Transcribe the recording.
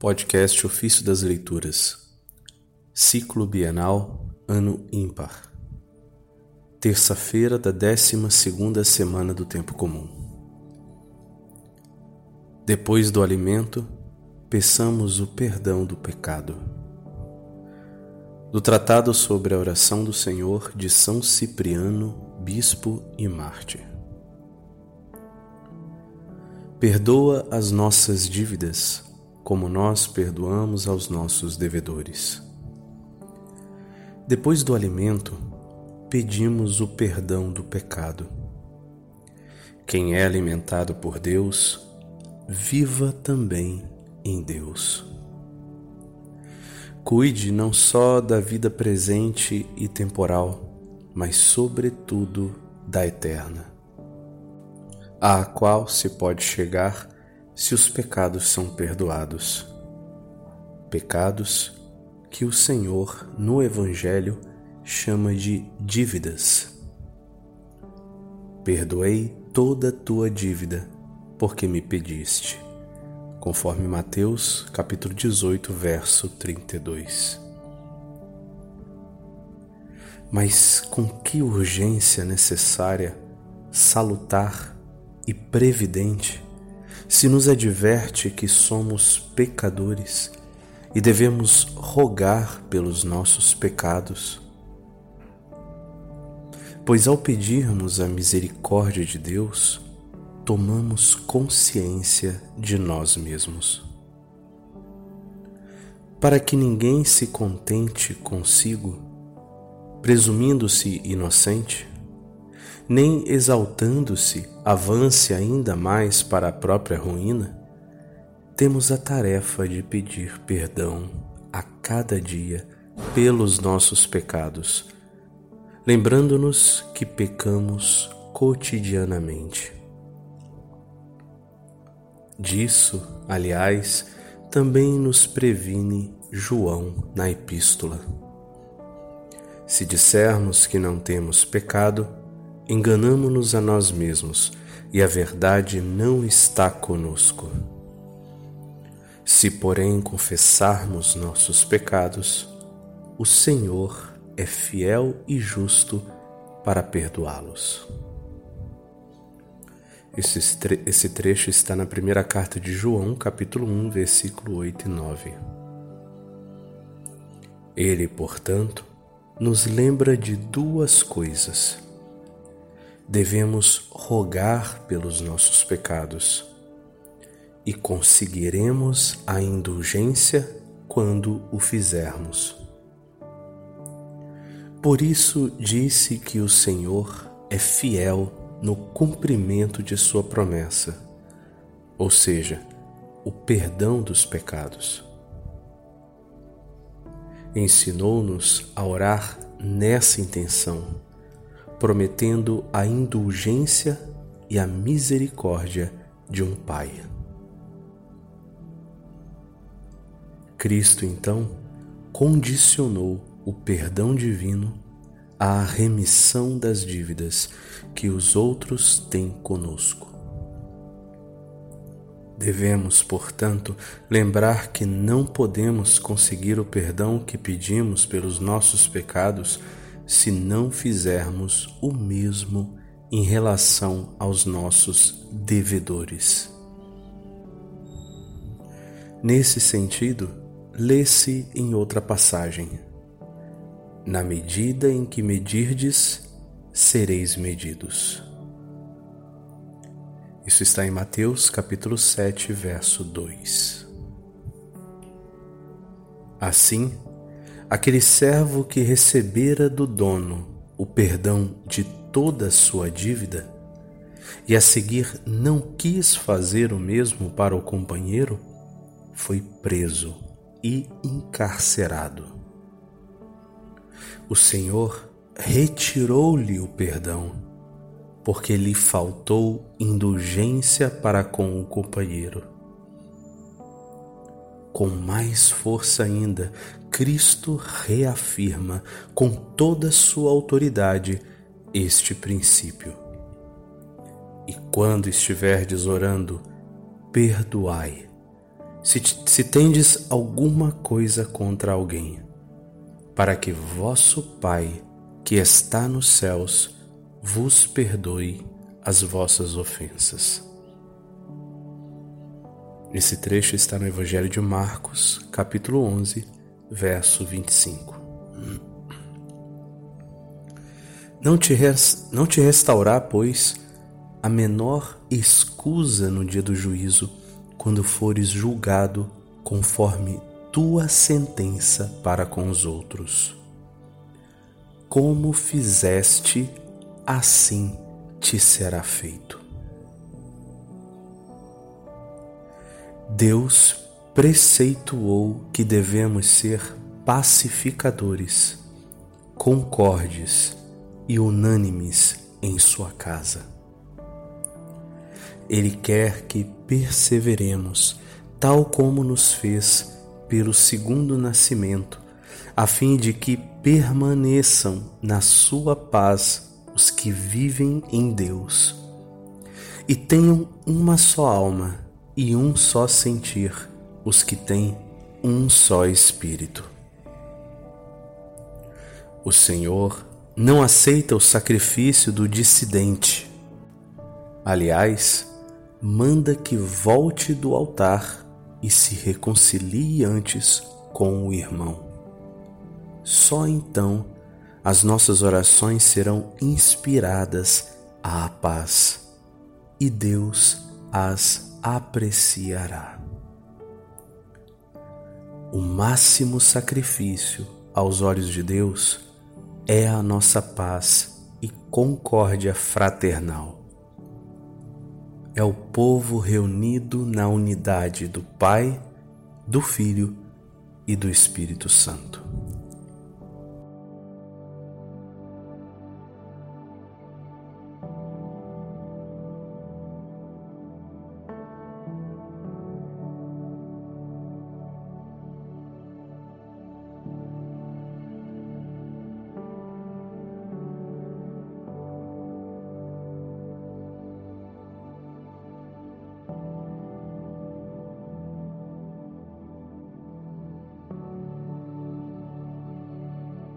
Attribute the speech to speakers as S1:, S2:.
S1: Podcast Ofício das Leituras, Ciclo Bienal, Ano Ímpar, terça-feira da décima segunda semana do Tempo Comum. Depois do alimento, peçamos o perdão do pecado. Do Tratado sobre a Oração do Senhor de São Cipriano, Bispo e Mártir. Perdoa as nossas dívidas como nós perdoamos aos nossos devedores. Depois do alimento, pedimos o perdão do pecado. Quem é alimentado por Deus, viva também em Deus. Cuide não só da vida presente e temporal, mas, sobretudo, da eterna, à qual se pode chegar se os pecados são perdoados. Pecados que o Senhor, no Evangelho, chama de dívidas. Perdoei toda a tua dívida, porque me pediste. Conforme Mateus, capítulo 18, verso 32. Mas com que urgência necessária, salutar e previdente se nos adverte que somos pecadores e devemos rogar pelos nossos pecados. Pois ao pedirmos a misericórdia de Deus, tomamos consciência de nós mesmos. Para que ninguém se contente consigo, presumindo-se inocente, nem exaltando-se avance ainda mais para a própria ruína, temos a tarefa de pedir perdão a cada dia pelos nossos pecados, lembrando-nos que pecamos cotidianamente. Disso, aliás, também nos previne João na Epístola. Se dissermos que não temos pecado, enganamo-nos a nós mesmos e a verdade não está conosco. Se, porém, confessarmos nossos pecados, o Senhor é fiel e justo para perdoá-los. Esse trecho está na primeira carta de João, capítulo 1, versículo 8 e 9. Ele, portanto, nos lembra de duas coisas devemos rogar pelos nossos pecados e conseguiremos a indulgência quando o fizermos. Por isso disse que o Senhor é fiel no cumprimento de Sua promessa, ou seja, o perdão dos pecados. Ensinou-nos a orar nessa intenção prometendo a indulgência e a misericórdia de um Pai. Cristo, então, condicionou o perdão divino à remissão das dívidas que os outros têm conosco. Devemos, portanto, lembrar que não podemos conseguir o perdão que pedimos pelos nossos pecados se não fizermos o mesmo em relação aos nossos devedores. Nesse sentido, lê-se em outra passagem: Na medida em que medirdes, sereis medidos. Isso está em Mateus capítulo 7, verso 2. Assim, aquele servo que recebera do dono o perdão de toda a sua dívida e a seguir não quis fazer o mesmo para o companheiro, foi preso e encarcerado. O Senhor retirou-lhe o perdão, porque lhe faltou indulgência para com o companheiro com mais força ainda, Cristo reafirma com toda sua autoridade este princípio. E quando estiverdes orando, perdoai, se, se tendes alguma coisa contra alguém, para que vosso Pai, que está nos céus, vos perdoe as vossas ofensas. Esse trecho está no Evangelho de Marcos, capítulo 11, verso 25. Não te, res, não te restaurar, pois, a menor escusa no dia do juízo, quando fores julgado conforme tua sentença para com os outros. Como fizeste, assim te será feito. Deus preceituou que devemos ser pacificadores, concordes e unânimes em sua casa. Ele quer que perseveremos, tal como nos fez pelo segundo nascimento, a fim de que permaneçam na sua paz os que vivem em Deus e tenham uma só alma e um só sentir os que têm um só espírito. O Senhor não aceita o sacrifício do dissidente. Aliás, manda que volte do altar e se reconcilie antes com o irmão. Só então as nossas orações serão inspiradas à paz e Deus as apreciará. O máximo sacrifício aos olhos de Deus é a nossa paz e concórdia fraternal é o povo reunido na unidade do Pai, do Filho e do Espírito Santo.